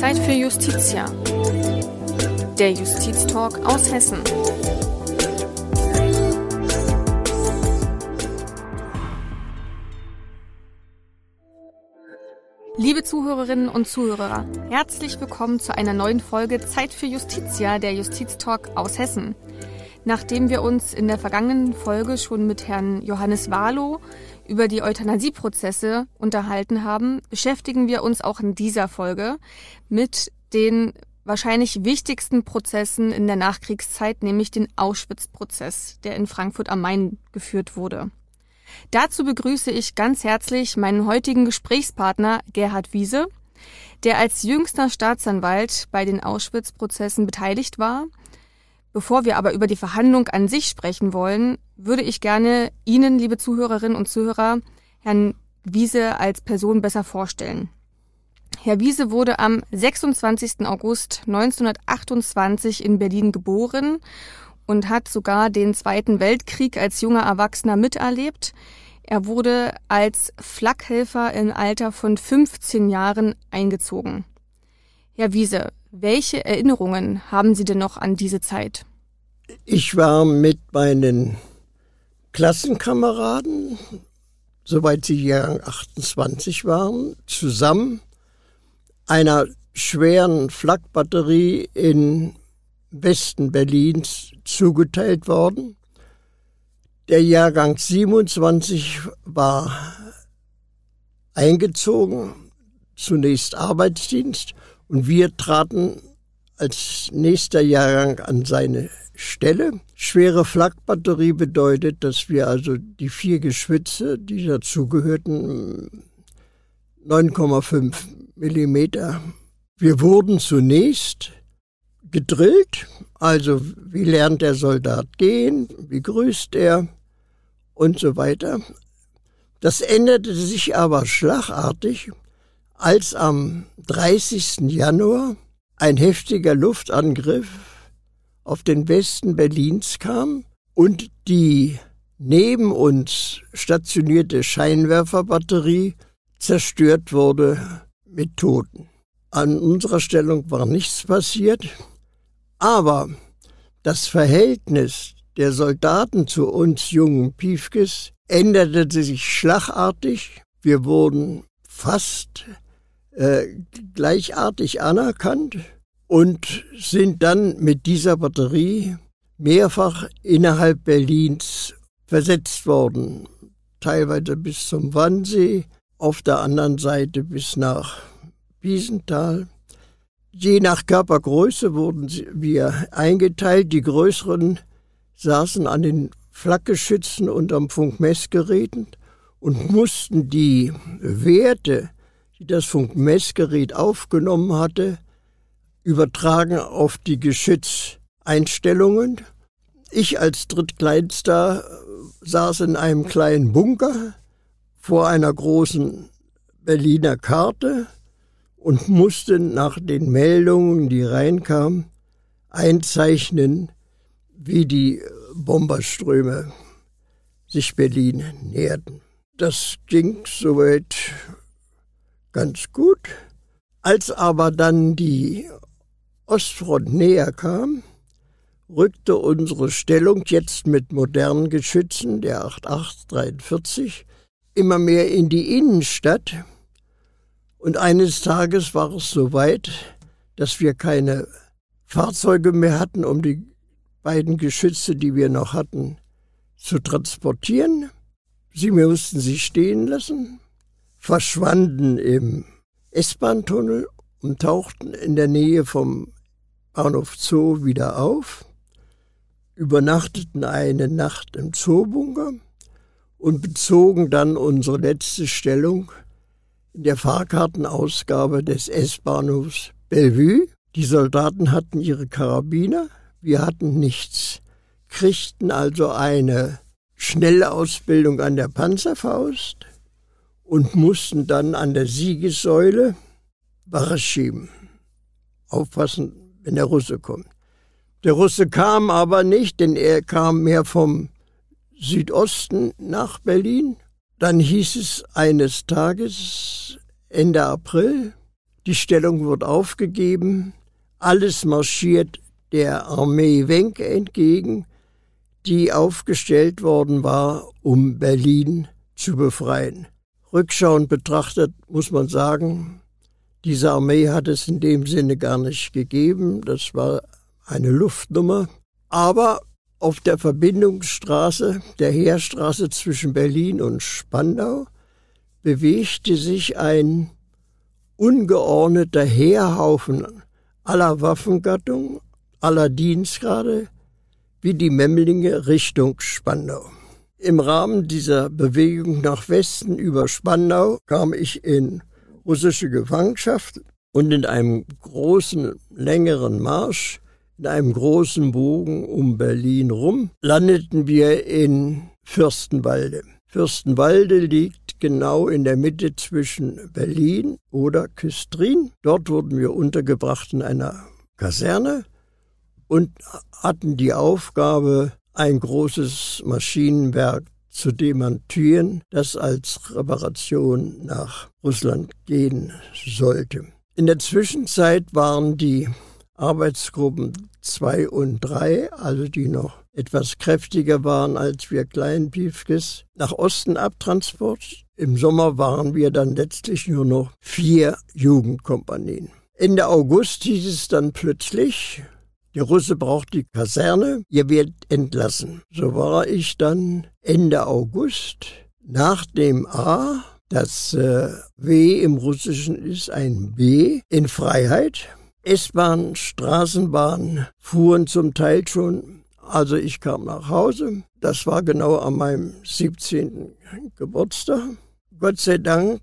Zeit für Justitia. Der Justiztalk aus Hessen. Liebe Zuhörerinnen und Zuhörer, herzlich willkommen zu einer neuen Folge Zeit für Justitia, der Justiztalk aus Hessen. Nachdem wir uns in der vergangenen Folge schon mit Herrn Johannes Wahlow über die Euthanasieprozesse unterhalten haben, beschäftigen wir uns auch in dieser Folge mit den wahrscheinlich wichtigsten Prozessen in der Nachkriegszeit, nämlich den Auschwitz-Prozess, der in Frankfurt am Main geführt wurde. Dazu begrüße ich ganz herzlich meinen heutigen Gesprächspartner Gerhard Wiese, der als jüngster Staatsanwalt bei den Auschwitz-Prozessen beteiligt war. Bevor wir aber über die Verhandlung an sich sprechen wollen, würde ich gerne Ihnen, liebe Zuhörerinnen und Zuhörer, Herrn Wiese als Person besser vorstellen. Herr Wiese wurde am 26. August 1928 in Berlin geboren und hat sogar den Zweiten Weltkrieg als junger Erwachsener miterlebt. Er wurde als Flakhelfer im Alter von 15 Jahren eingezogen. Herr Wiese, welche Erinnerungen haben Sie denn noch an diese Zeit? Ich war mit meinen Klassenkameraden, soweit sie Jahrgang 28 waren, zusammen einer schweren Flakbatterie in Westen Berlins zugeteilt worden. Der Jahrgang 27 war eingezogen, zunächst Arbeitsdienst, und wir traten als nächster Jahrgang an seine Stelle. Schwere Flakbatterie bedeutet, dass wir also die vier Geschütze, die dazugehörten, 9,5 Millimeter. Wir wurden zunächst gedrillt, also wie lernt der Soldat gehen, wie grüßt er und so weiter. Das änderte sich aber schlagartig, als am 30. Januar ein heftiger Luftangriff auf den Westen Berlins kam und die neben uns stationierte Scheinwerferbatterie zerstört wurde mit Toten. An unserer Stellung war nichts passiert, aber das Verhältnis der Soldaten zu uns jungen Piefkes änderte sich schlagartig. Wir wurden fast äh, gleichartig anerkannt und sind dann mit dieser Batterie mehrfach innerhalb Berlins versetzt worden, teilweise bis zum Wannsee, auf der anderen Seite bis nach Wiesenthal. Je nach Körpergröße wurden wir eingeteilt. Die größeren saßen an den Flakgeschützen und am Funkmessgeräten und mussten die Werte, die das Funkmessgerät aufgenommen hatte, übertragen auf die Geschützeinstellungen. Ich als Drittkleinster saß in einem kleinen Bunker vor einer großen Berliner Karte und musste nach den Meldungen, die reinkamen, einzeichnen, wie die Bomberströme sich Berlin näherten. Das ging soweit ganz gut. Als aber dann die Ostfront näher kam, rückte unsere Stellung jetzt mit modernen Geschützen der 8843 immer mehr in die Innenstadt. Und eines Tages war es so weit, dass wir keine Fahrzeuge mehr hatten, um die beiden Geschütze, die wir noch hatten, zu transportieren. Sie mussten sich stehen lassen, verschwanden im S-Bahn-Tunnel und tauchten in der Nähe vom Bahnhof Zoo wieder auf, übernachteten eine Nacht im Zoobunker und bezogen dann unsere letzte Stellung in der Fahrkartenausgabe des S-Bahnhofs Bellevue. Die Soldaten hatten ihre Karabiner, wir hatten nichts, kriegten also eine schnelle Ausbildung an der Panzerfaust und mussten dann an der Siegessäule Wache schieben. Aufpassen, wenn der Russe kommt. Der Russe kam aber nicht, denn er kam mehr vom Südosten nach Berlin. Dann hieß es eines Tages, Ende April. Die Stellung wird aufgegeben. Alles marschiert der Armee Wenck entgegen, die aufgestellt worden war, um Berlin zu befreien. Rückschauend betrachtet muss man sagen, diese Armee hat es in dem Sinne gar nicht gegeben. Das war eine Luftnummer. Aber auf der Verbindungsstraße, der Heerstraße zwischen Berlin und Spandau, bewegte sich ein ungeordneter Heerhaufen aller Waffengattung, aller Dienstgrade, wie die Memlinge Richtung Spandau. Im Rahmen dieser Bewegung nach Westen über Spandau kam ich in russische Gefangenschaft und in einem großen, längeren Marsch in einem großen Bogen um Berlin rum, landeten wir in Fürstenwalde. Fürstenwalde liegt genau in der Mitte zwischen Berlin oder Küstrin. Dort wurden wir untergebracht in einer Kaserne und hatten die Aufgabe, ein großes Maschinenwerk zu demontieren, das als Reparation nach Russland gehen sollte. In der Zwischenzeit waren die Arbeitsgruppen zwei und drei, also die noch etwas kräftiger waren als wir kleinen Piefkes, nach Osten abtransport. Im Sommer waren wir dann letztlich nur noch vier Jugendkompanien. Ende August hieß es dann plötzlich, die Russe braucht die Kaserne, ihr werdet entlassen. So war ich dann Ende August nach dem A, das äh, W im Russischen ist ein B, in Freiheit S-Bahn, Straßenbahn fuhren zum Teil schon. Also ich kam nach Hause. Das war genau an meinem 17. Geburtstag. Gott sei Dank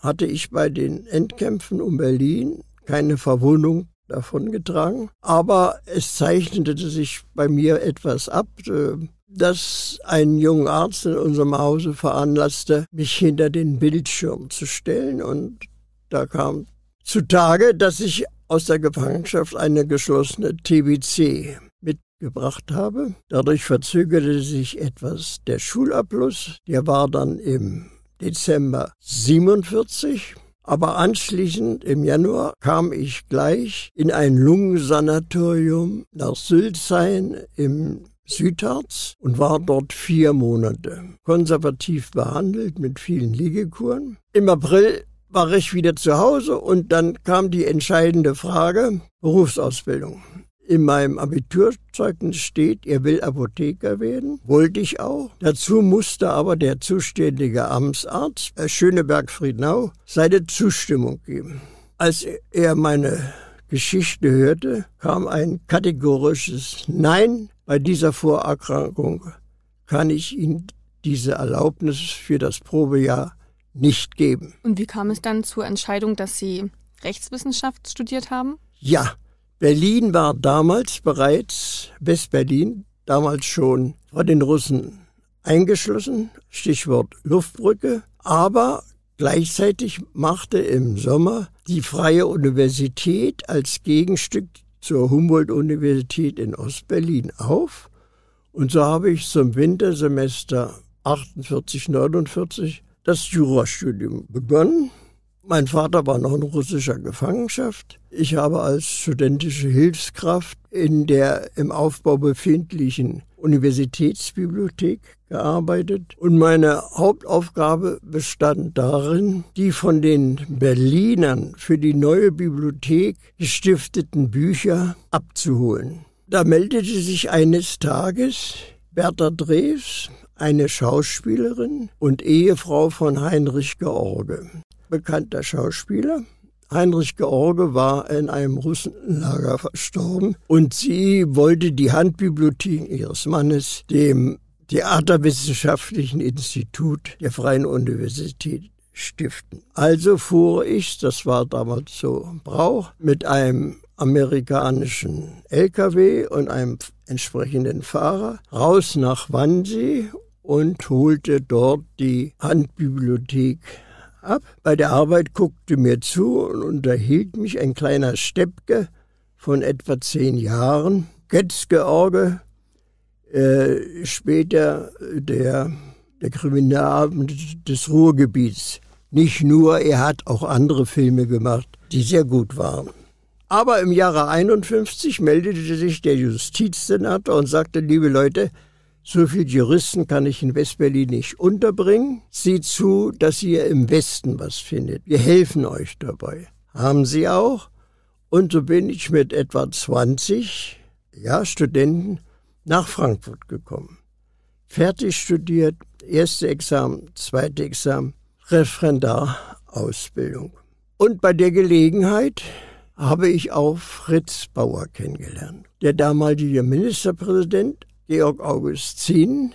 hatte ich bei den Endkämpfen um Berlin keine Verwundung davongetragen. Aber es zeichnete sich bei mir etwas ab, äh, dass ein junger Arzt in unserem Hause veranlasste, mich hinter den Bildschirm zu stellen. Und da kam zutage, dass ich aus der Gefangenschaft eine geschlossene TBC mitgebracht habe. Dadurch verzögerte sich etwas der Schulabschluss. Der war dann im Dezember 47. Aber anschließend im Januar kam ich gleich in ein Lungensanatorium nach Sülzheim im Südharz und war dort vier Monate konservativ behandelt mit vielen Liegekuren. Im April war ich wieder zu Hause und dann kam die entscheidende Frage, Berufsausbildung. In meinem Abiturzeugnis steht, er will Apotheker werden. Wollte ich auch. Dazu musste aber der zuständige Amtsarzt, Herr Schöneberg-Friedenau, seine Zustimmung geben. Als er meine Geschichte hörte, kam ein kategorisches Nein. Bei dieser Vorerkrankung kann ich Ihnen diese Erlaubnis für das Probejahr nicht geben. Und wie kam es dann zur Entscheidung, dass Sie Rechtswissenschaft studiert haben? Ja, Berlin war damals bereits, Westberlin, damals schon von den Russen eingeschlossen, Stichwort Luftbrücke, aber gleichzeitig machte im Sommer die Freie Universität als Gegenstück zur Humboldt-Universität in Ostberlin auf. Und so habe ich zum Wintersemester 48, 49 das Jurastudium begonnen. Mein Vater war noch in russischer Gefangenschaft. Ich habe als studentische Hilfskraft in der im Aufbau befindlichen Universitätsbibliothek gearbeitet und meine Hauptaufgabe bestand darin, die von den Berlinern für die neue Bibliothek gestifteten Bücher abzuholen. Da meldete sich eines Tages Bertha Drews, eine Schauspielerin und Ehefrau von Heinrich George, bekannter Schauspieler. Heinrich George war in einem Russenlager verstorben und sie wollte die Handbibliothek ihres Mannes dem Theaterwissenschaftlichen Institut der Freien Universität stiften. Also fuhr ich, das war damals so Brauch, mit einem amerikanischen LKW und einem entsprechenden Fahrer raus nach Wannsee und holte dort die Handbibliothek ab. Bei der Arbeit guckte mir zu und unterhielt mich ein kleiner Steppke von etwa zehn Jahren, Götz-George, äh, später der, der Kriminalabend des Ruhrgebiets Nicht nur, er hat auch andere Filme gemacht, die sehr gut waren. Aber im Jahre 51 meldete sich der Justizsenator und sagte, liebe Leute, so viele Juristen kann ich in Westberlin nicht unterbringen. Sieh zu, dass ihr im Westen was findet. Wir helfen euch dabei. Haben sie auch. Und so bin ich mit etwa 20 ja, Studenten nach Frankfurt gekommen. Fertig studiert, erste Examen, zweite Examen, Referendarausbildung. Und bei der Gelegenheit habe ich auch Fritz Bauer kennengelernt. Der damalige Ministerpräsident Georg August Zinn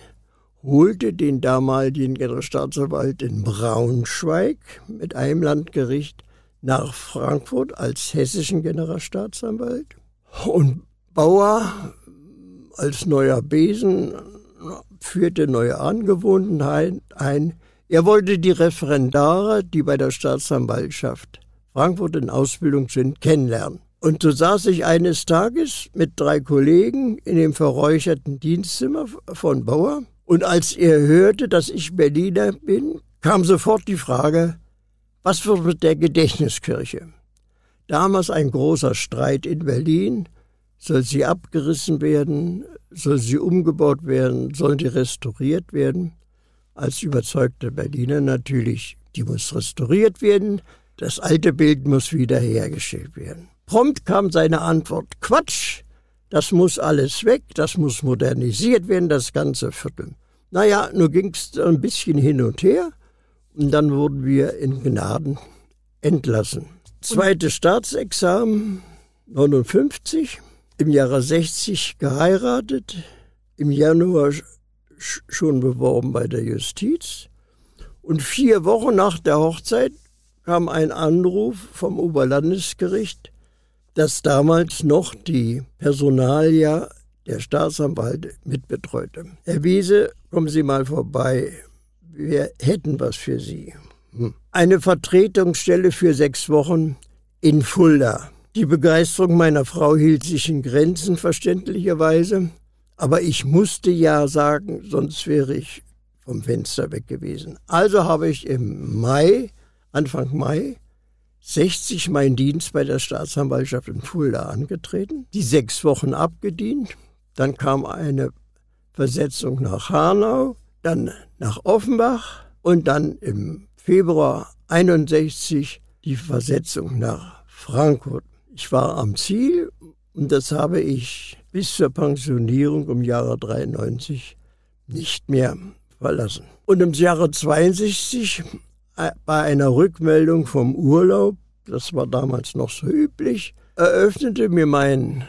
holte den damaligen Generalstaatsanwalt in Braunschweig mit einem Landgericht nach Frankfurt als hessischen Generalstaatsanwalt. Und Bauer als neuer Besen führte neue Angewohnheiten ein. Er wollte die Referendare, die bei der Staatsanwaltschaft Frankfurt in Ausbildung sind, kennenlernen. Und so saß ich eines Tages mit drei Kollegen in dem verräucherten Dienstzimmer von Bauer. Und als er hörte, dass ich Berliner bin, kam sofort die Frage, was wird mit der Gedächtniskirche? Damals ein großer Streit in Berlin. Soll sie abgerissen werden? Soll sie umgebaut werden? Sollen die restauriert werden? Als überzeugter Berliner natürlich, die muss restauriert werden. Das alte Bild muss wiederhergestellt werden. Prompt kam seine Antwort, Quatsch, das muss alles weg, das muss modernisiert werden, das ganze Viertel. Naja, nur ging es ein bisschen hin und her und dann wurden wir in Gnaden entlassen. Zweites Staatsexamen, 59, im Jahre 60 geheiratet, im Januar schon beworben bei der Justiz und vier Wochen nach der Hochzeit kam ein Anruf vom Oberlandesgericht, das damals noch die Personalia der Staatsanwalt mitbetreute. Herr Wiese, kommen Sie mal vorbei. Wir hätten was für Sie. Hm. Eine Vertretungsstelle für sechs Wochen in Fulda. Die Begeisterung meiner Frau hielt sich in Grenzen, verständlicherweise. Aber ich musste ja sagen, sonst wäre ich vom Fenster weg gewesen. Also habe ich im Mai Anfang Mai 60 meinen Dienst bei der Staatsanwaltschaft in Fulda angetreten, die sechs Wochen abgedient. Dann kam eine Versetzung nach Hanau, dann nach Offenbach und dann im Februar 61 die Versetzung nach Frankfurt. Ich war am Ziel und das habe ich bis zur Pensionierung im Jahre 93 nicht mehr verlassen. Und im Jahre 62 bei einer Rückmeldung vom Urlaub, das war damals noch so üblich, eröffnete mir mein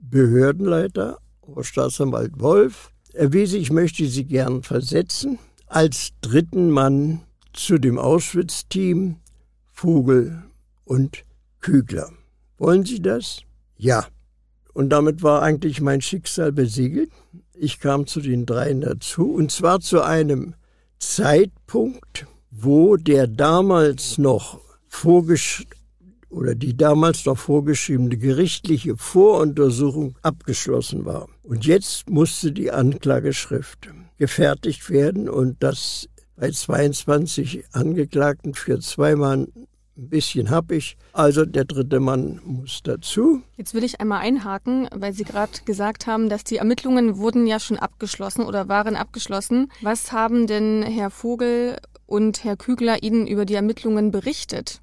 Behördenleiter, Staatsanwalt Wolf, erwies, ich möchte Sie gern versetzen, als dritten Mann zu dem Auschwitz-Team Vogel und Kügler. Wollen Sie das? Ja. Und damit war eigentlich mein Schicksal besiegelt. Ich kam zu den dreien dazu, und zwar zu einem Zeitpunkt, wo der damals noch vorgesch oder die damals noch vorgeschriebene gerichtliche Voruntersuchung abgeschlossen war. Und jetzt musste die Anklageschrift gefertigt werden und das bei 22 Angeklagten für zweimal ein bisschen ich. Also der dritte Mann muss dazu. Jetzt will ich einmal einhaken, weil Sie gerade gesagt haben, dass die Ermittlungen wurden ja schon abgeschlossen oder waren abgeschlossen. Was haben denn Herr Vogel und Herr Kügler Ihnen über die Ermittlungen berichtet.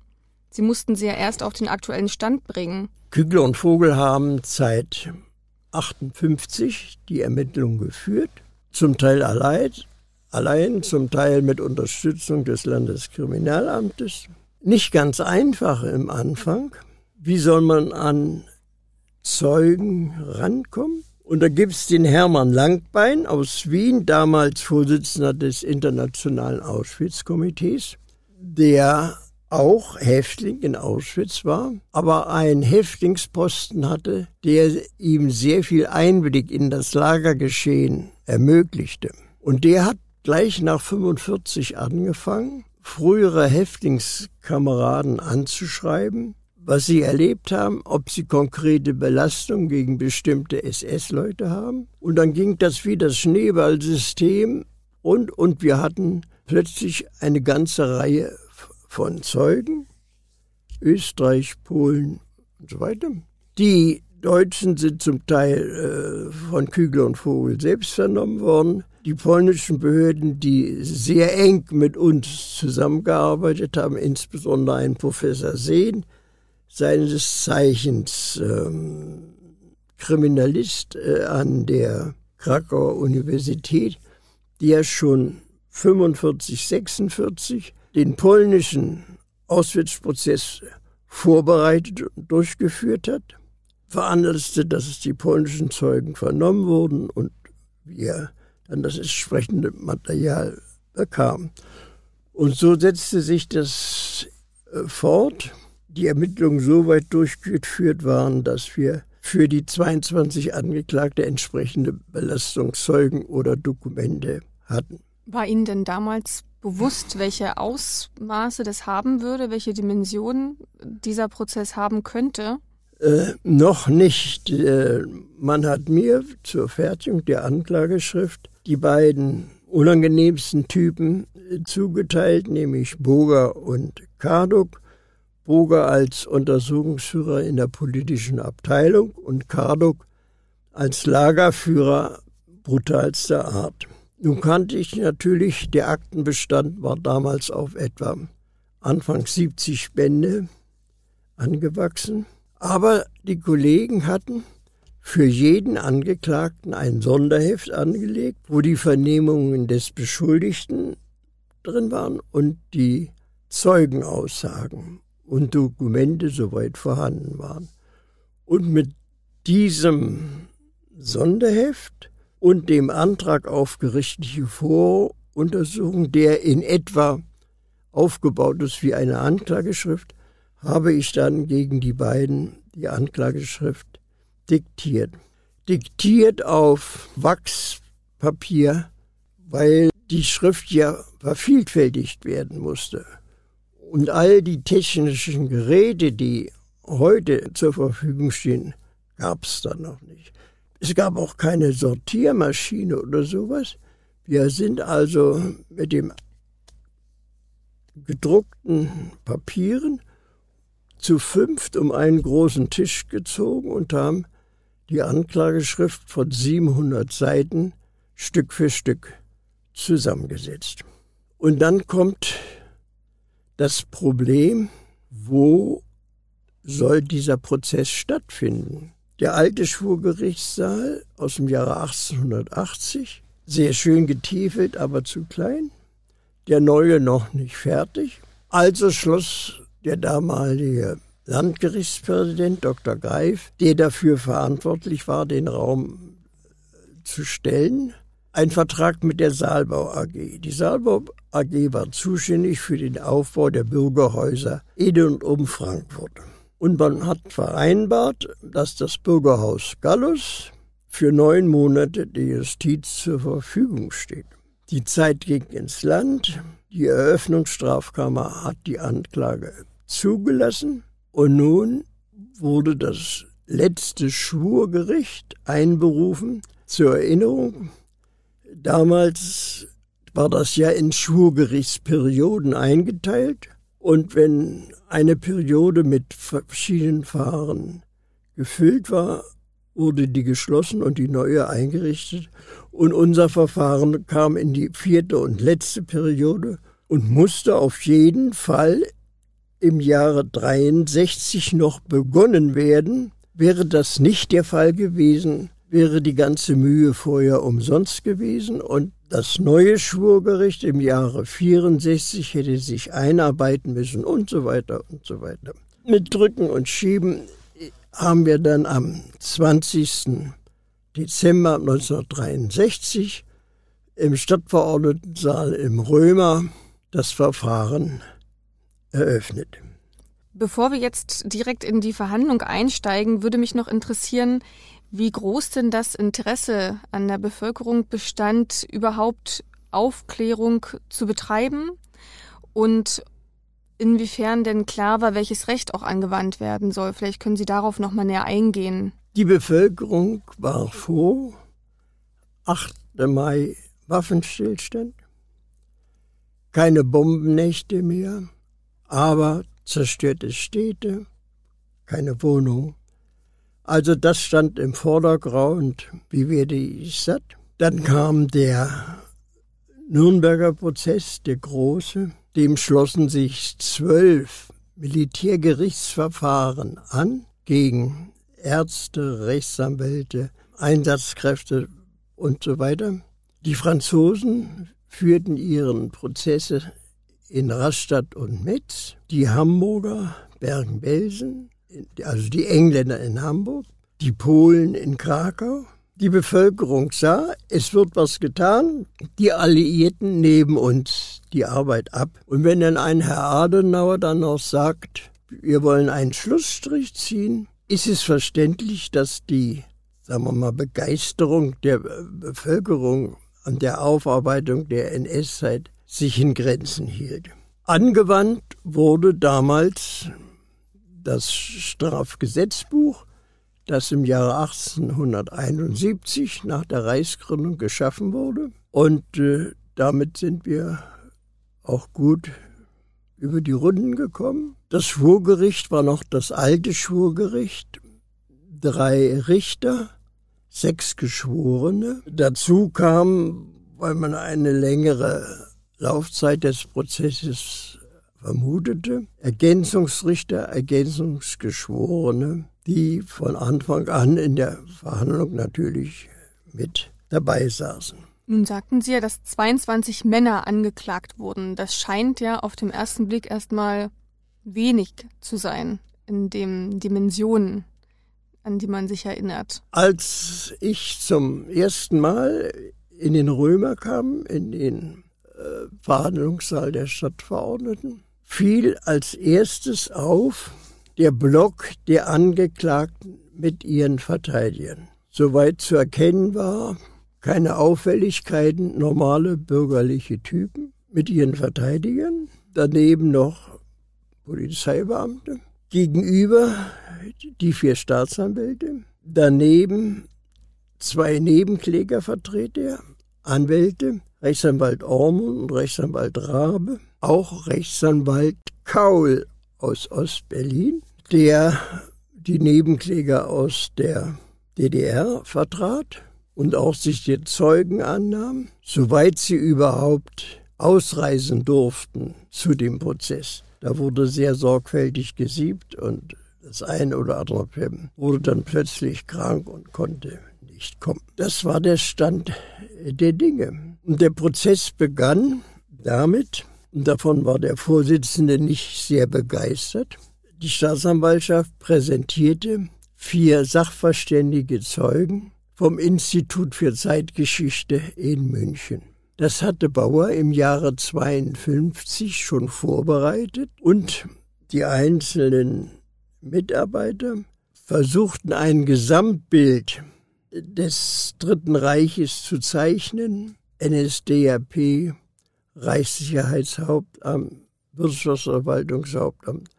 Sie mussten sie ja erst auf den aktuellen Stand bringen. Kügler und Vogel haben seit 58 die Ermittlungen geführt, zum Teil allein, allein, zum Teil mit Unterstützung des Landeskriminalamtes. Nicht ganz einfach im Anfang. Wie soll man an Zeugen rankommen? Und da gibt's den Hermann Langbein aus Wien, damals Vorsitzender des Internationalen Auschwitz-Komitees, der auch Häftling in Auschwitz war, aber einen Häftlingsposten hatte, der ihm sehr viel Einblick in das Lagergeschehen ermöglichte. Und der hat gleich nach 45 angefangen, frühere Häftlingskameraden anzuschreiben was sie erlebt haben, ob sie konkrete Belastungen gegen bestimmte SS-Leute haben. Und dann ging das wie das Schneeballsystem und, und wir hatten plötzlich eine ganze Reihe von Zeugen, Österreich, Polen und so weiter. Die Deutschen sind zum Teil äh, von Kügler und Vogel selbst vernommen worden. Die polnischen Behörden, die sehr eng mit uns zusammengearbeitet haben, insbesondere ein Professor Sehn, seines Zeichens ähm, Kriminalist äh, an der Krakauer Universität, der schon 45, 46 den polnischen Auschwitz-Prozess vorbereitet und durchgeführt hat, veranlasste, dass die polnischen Zeugen vernommen wurden und wir dann das entsprechende Material bekamen. Und so setzte sich das äh, fort. Die Ermittlungen so weit durchgeführt waren, dass wir für die 22 Angeklagte entsprechende Belastungszeugen oder Dokumente hatten. War Ihnen denn damals bewusst, welche Ausmaße das haben würde, welche Dimensionen dieser Prozess haben könnte? Äh, noch nicht. Äh, man hat mir zur Fertigung der Anklageschrift die beiden unangenehmsten Typen äh, zugeteilt, nämlich Boger und Karduk. Boger als Untersuchungsführer in der politischen Abteilung und Karduk als Lagerführer brutalster Art. Nun kannte ich natürlich, der Aktenbestand war damals auf etwa Anfang 70 Bände angewachsen. Aber die Kollegen hatten für jeden Angeklagten ein Sonderheft angelegt, wo die Vernehmungen des Beschuldigten drin waren und die Zeugenaussagen und Dokumente soweit vorhanden waren. Und mit diesem Sonderheft und dem Antrag auf gerichtliche Voruntersuchung, der in etwa aufgebaut ist wie eine Anklageschrift, habe ich dann gegen die beiden die Anklageschrift diktiert. Diktiert auf Wachspapier, weil die Schrift ja vervielfältigt werden musste. Und all die technischen Geräte, die heute zur Verfügung stehen, gab es dann noch nicht. Es gab auch keine Sortiermaschine oder sowas. Wir sind also mit dem gedruckten Papieren zu fünft um einen großen Tisch gezogen und haben die Anklageschrift von 700 Seiten Stück für Stück zusammengesetzt. Und dann kommt das Problem, wo soll dieser Prozess stattfinden? Der alte Schwurgerichtssaal aus dem Jahre 1880, sehr schön getiefelt, aber zu klein. Der neue noch nicht fertig. Also schloss der damalige Landgerichtspräsident Dr. Greif, der dafür verantwortlich war, den Raum zu stellen, ein Vertrag mit der Saalbau AG. Die Saalbau AG war zuständig für den Aufbau der Bürgerhäuser in und um Frankfurt. Und man hat vereinbart, dass das Bürgerhaus Gallus für neun Monate der Justiz zur Verfügung steht. Die Zeit ging ins Land. Die Eröffnungsstrafkammer hat die Anklage zugelassen und nun wurde das letzte Schwurgericht einberufen. Zur Erinnerung, damals war das ja in Schwurgerichtsperioden eingeteilt und wenn eine Periode mit verschiedenen Fahren gefüllt war, wurde die geschlossen und die neue eingerichtet. Und unser Verfahren kam in die vierte und letzte Periode und musste auf jeden Fall im Jahre 63 noch begonnen werden. Wäre das nicht der Fall gewesen, wäre die ganze Mühe vorher umsonst gewesen und das neue Schwurgericht im Jahre 64 hätte sich einarbeiten müssen und so weiter und so weiter. Mit Drücken und Schieben haben wir dann am 20. Dezember 1963 im Stadtverordnetensaal im Römer das Verfahren eröffnet. Bevor wir jetzt direkt in die Verhandlung einsteigen, würde mich noch interessieren, wie groß denn das Interesse an der Bevölkerung bestand, überhaupt Aufklärung zu betreiben und inwiefern denn klar war, welches Recht auch angewandt werden soll. Vielleicht können Sie darauf noch mal näher eingehen. Die Bevölkerung war vor 8. Mai Waffenstillstand, keine Bombennächte mehr, aber zerstörte Städte, keine Wohnung. Also das stand im Vordergrund, wie werde ich satt? Dann kam der Nürnberger Prozess, der große, dem schlossen sich zwölf Militärgerichtsverfahren an gegen Ärzte, Rechtsanwälte, Einsatzkräfte und so weiter. Die Franzosen führten ihren Prozesse in Rastatt und Metz, die Hamburger Bergen-Belsen, also die Engländer in Hamburg, die Polen in Krakau. Die Bevölkerung sah, es wird was getan, die Alliierten nehmen uns die Arbeit ab. Und wenn dann ein Herr Adenauer dann noch sagt, wir wollen einen Schlussstrich ziehen, ist es verständlich, dass die, sagen wir mal, Begeisterung der Bevölkerung an der Aufarbeitung der NS-Zeit sich in Grenzen hielt. Angewandt wurde damals das Strafgesetzbuch, das im Jahre 1871 nach der Reichsgründung geschaffen wurde. Und äh, damit sind wir auch gut über die Runden gekommen. Das Schwurgericht war noch das alte Schwurgericht. Drei Richter, sechs Geschworene. Dazu kam, weil man eine längere Laufzeit des Prozesses vermutete, Ergänzungsrichter, Ergänzungsgeschworene, die von Anfang an in der Verhandlung natürlich mit dabei saßen. Nun sagten Sie ja, dass 22 Männer angeklagt wurden. Das scheint ja auf den ersten Blick erstmal wenig zu sein in den Dimensionen, an die man sich erinnert. Als ich zum ersten Mal in den Römer kam, in den äh, Verhandlungssaal der Stadtverordneten, fiel als erstes auf der Block der Angeklagten mit ihren Verteidigern. Soweit zu erkennen war, keine Auffälligkeiten, normale bürgerliche Typen mit ihren Verteidigern, daneben noch Polizeibeamte, gegenüber die vier Staatsanwälte, daneben zwei Nebenklägervertreter, Anwälte, Rechtsanwalt Ormund und Rechtsanwalt Rabe, auch Rechtsanwalt Kaul aus Ostberlin, der die Nebenkläger aus der DDR vertrat und auch sich der Zeugen annahm, soweit sie überhaupt ausreisen durften zu dem Prozess. Da wurde sehr sorgfältig gesiebt und das eine oder andere wurde dann plötzlich krank und konnte nicht kommen. Das war der Stand der Dinge. Und der Prozess begann damit, und davon war der Vorsitzende nicht sehr begeistert, die Staatsanwaltschaft präsentierte vier sachverständige Zeugen vom Institut für Zeitgeschichte in München. Das hatte Bauer im Jahre 52 schon vorbereitet und die einzelnen Mitarbeiter versuchten ein Gesamtbild des Dritten Reiches zu zeichnen, NSDAP, Reichssicherheitshauptamt, Wirtschaftsverwaltungshauptamt.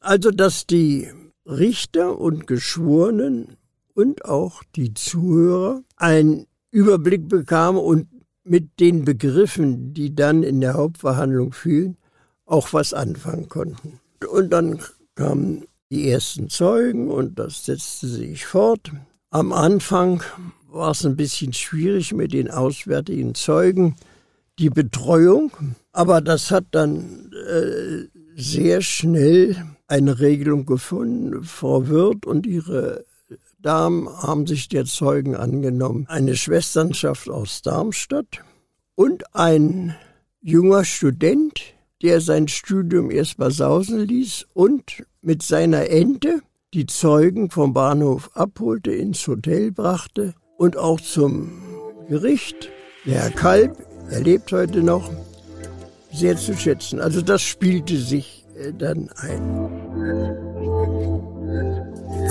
Also, dass die Richter und Geschworenen und auch die Zuhörer einen Überblick bekamen und mit den Begriffen, die dann in der Hauptverhandlung fielen, auch was anfangen konnten. Und dann kamen die ersten Zeugen und das setzte sich fort. Am Anfang war es ein bisschen schwierig mit den auswärtigen Zeugen, die Betreuung, aber das hat dann äh, sehr schnell eine Regelung gefunden. Frau Wirth und ihre Damen haben sich der Zeugen angenommen. Eine Schwesternschaft aus Darmstadt und ein junger Student, der sein Studium erst sausen ließ und mit seiner Ente die Zeugen vom Bahnhof abholte, ins Hotel brachte und auch zum Gericht. Der Herr Kalb, er lebt heute noch, sehr zu schätzen. Also das spielte sich äh, dann ein.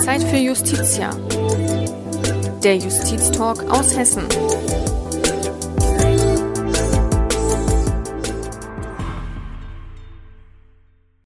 Zeit für Justitia. Der Justiztalk aus Hessen.